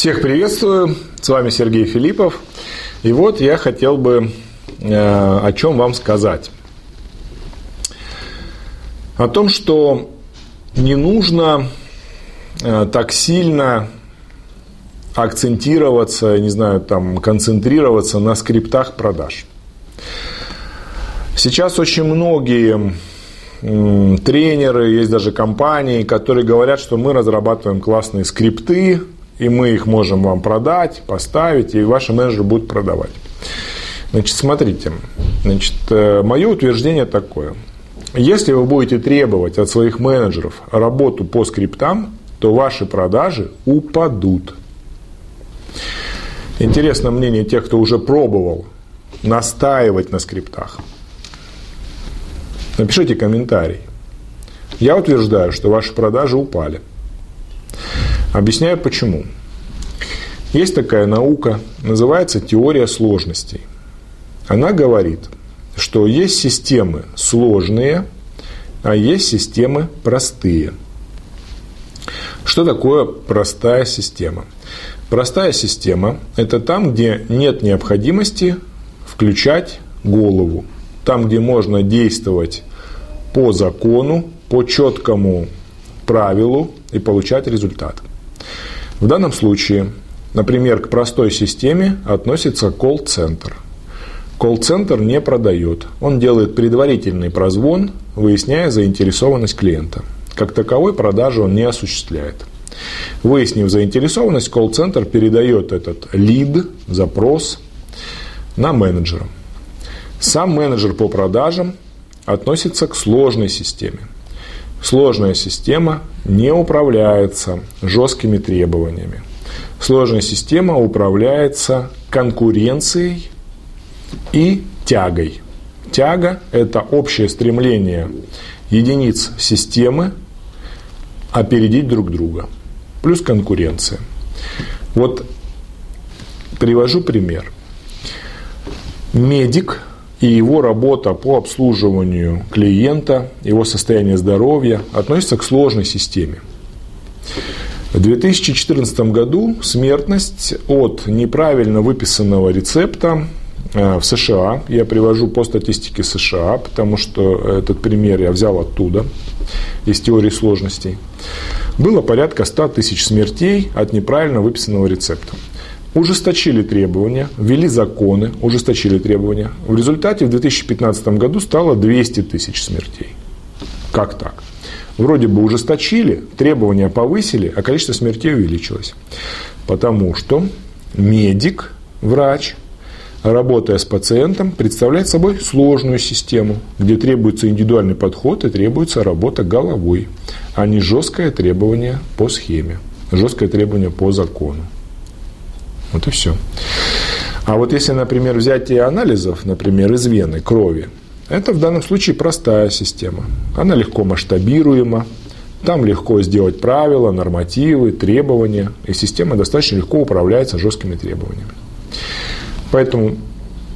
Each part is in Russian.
Всех приветствую, с вами Сергей Филиппов. И вот я хотел бы э, о чем вам сказать. О том, что не нужно э, так сильно акцентироваться, не знаю, там, концентрироваться на скриптах продаж. Сейчас очень многие тренеры, есть даже компании, которые говорят, что мы разрабатываем классные скрипты, и мы их можем вам продать, поставить, и ваши менеджеры будут продавать. Значит, смотрите, значит, э, мое утверждение такое. Если вы будете требовать от своих менеджеров работу по скриптам, то ваши продажи упадут. Интересно мнение тех, кто уже пробовал настаивать на скриптах. Напишите комментарий. Я утверждаю, что ваши продажи упали. Объясняю почему. Есть такая наука, называется теория сложностей. Она говорит, что есть системы сложные, а есть системы простые. Что такое простая система? Простая система – это там, где нет необходимости включать голову. Там, где можно действовать по закону, по четкому правилу и получать результат. В данном случае, например, к простой системе относится колл-центр. Колл-центр не продает. Он делает предварительный прозвон, выясняя заинтересованность клиента. Как таковой продажи он не осуществляет. Выяснив заинтересованность, колл-центр передает этот лид, запрос на менеджера. Сам менеджер по продажам относится к сложной системе. Сложная система не управляется жесткими требованиями. Сложная система управляется конкуренцией и тягой. Тяга – это общее стремление единиц системы опередить друг друга. Плюс конкуренция. Вот привожу пример. Медик и его работа по обслуживанию клиента, его состояние здоровья относится к сложной системе. В 2014 году смертность от неправильно выписанного рецепта э, в США, я привожу по статистике США, потому что этот пример я взял оттуда, из теории сложностей, было порядка 100 тысяч смертей от неправильно выписанного рецепта ужесточили требования, ввели законы, ужесточили требования. В результате в 2015 году стало 200 тысяч смертей. Как так? Вроде бы ужесточили, требования повысили, а количество смертей увеличилось. Потому что медик, врач, работая с пациентом, представляет собой сложную систему, где требуется индивидуальный подход и требуется работа головой, а не жесткое требование по схеме, жесткое требование по закону. Вот и все. А вот если, например, взятие анализов, например, из вены, крови, это в данном случае простая система. Она легко масштабируема, там легко сделать правила, нормативы, требования, и система достаточно легко управляется жесткими требованиями. Поэтому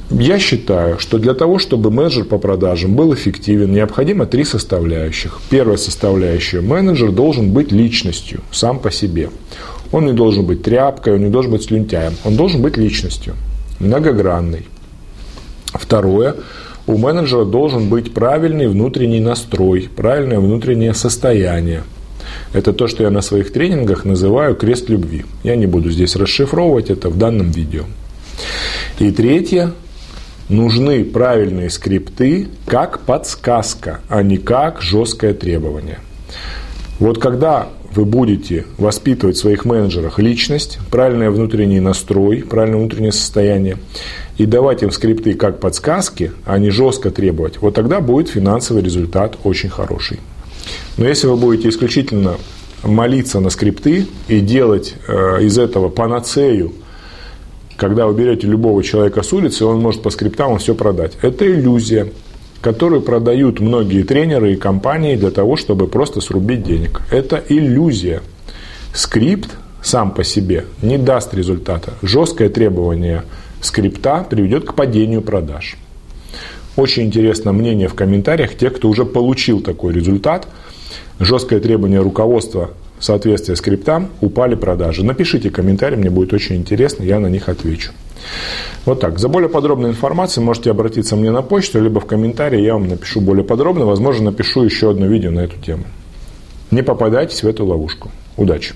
я считаю, что для того, чтобы менеджер по продажам был эффективен, необходимо три составляющих. Первая составляющая – менеджер должен быть личностью сам по себе. Он не должен быть тряпкой, он не должен быть слюнтяем. Он должен быть личностью, многогранной. Второе. У менеджера должен быть правильный внутренний настрой, правильное внутреннее состояние. Это то, что я на своих тренингах называю крест любви. Я не буду здесь расшифровывать это в данном видео. И третье. Нужны правильные скрипты как подсказка, а не как жесткое требование. Вот когда вы будете воспитывать в своих менеджерах личность, правильный внутренний настрой, правильное внутреннее состояние, и давать им скрипты как подсказки, а не жестко требовать, вот тогда будет финансовый результат очень хороший. Но если вы будете исключительно молиться на скрипты и делать э, из этого панацею, когда вы берете любого человека с улицы, он может по скриптам все продать. Это иллюзия которую продают многие тренеры и компании для того, чтобы просто срубить денег. Это иллюзия. Скрипт сам по себе не даст результата. Жесткое требование скрипта приведет к падению продаж. Очень интересно мнение в комментариях тех, кто уже получил такой результат. Жесткое требование руководства соответствия скриптам упали продажи. Напишите комментарии, мне будет очень интересно, я на них отвечу. Вот так. За более подробной информацией можете обратиться мне на почту, либо в комментарии я вам напишу более подробно. Возможно, напишу еще одно видео на эту тему. Не попадайтесь в эту ловушку. Удачи!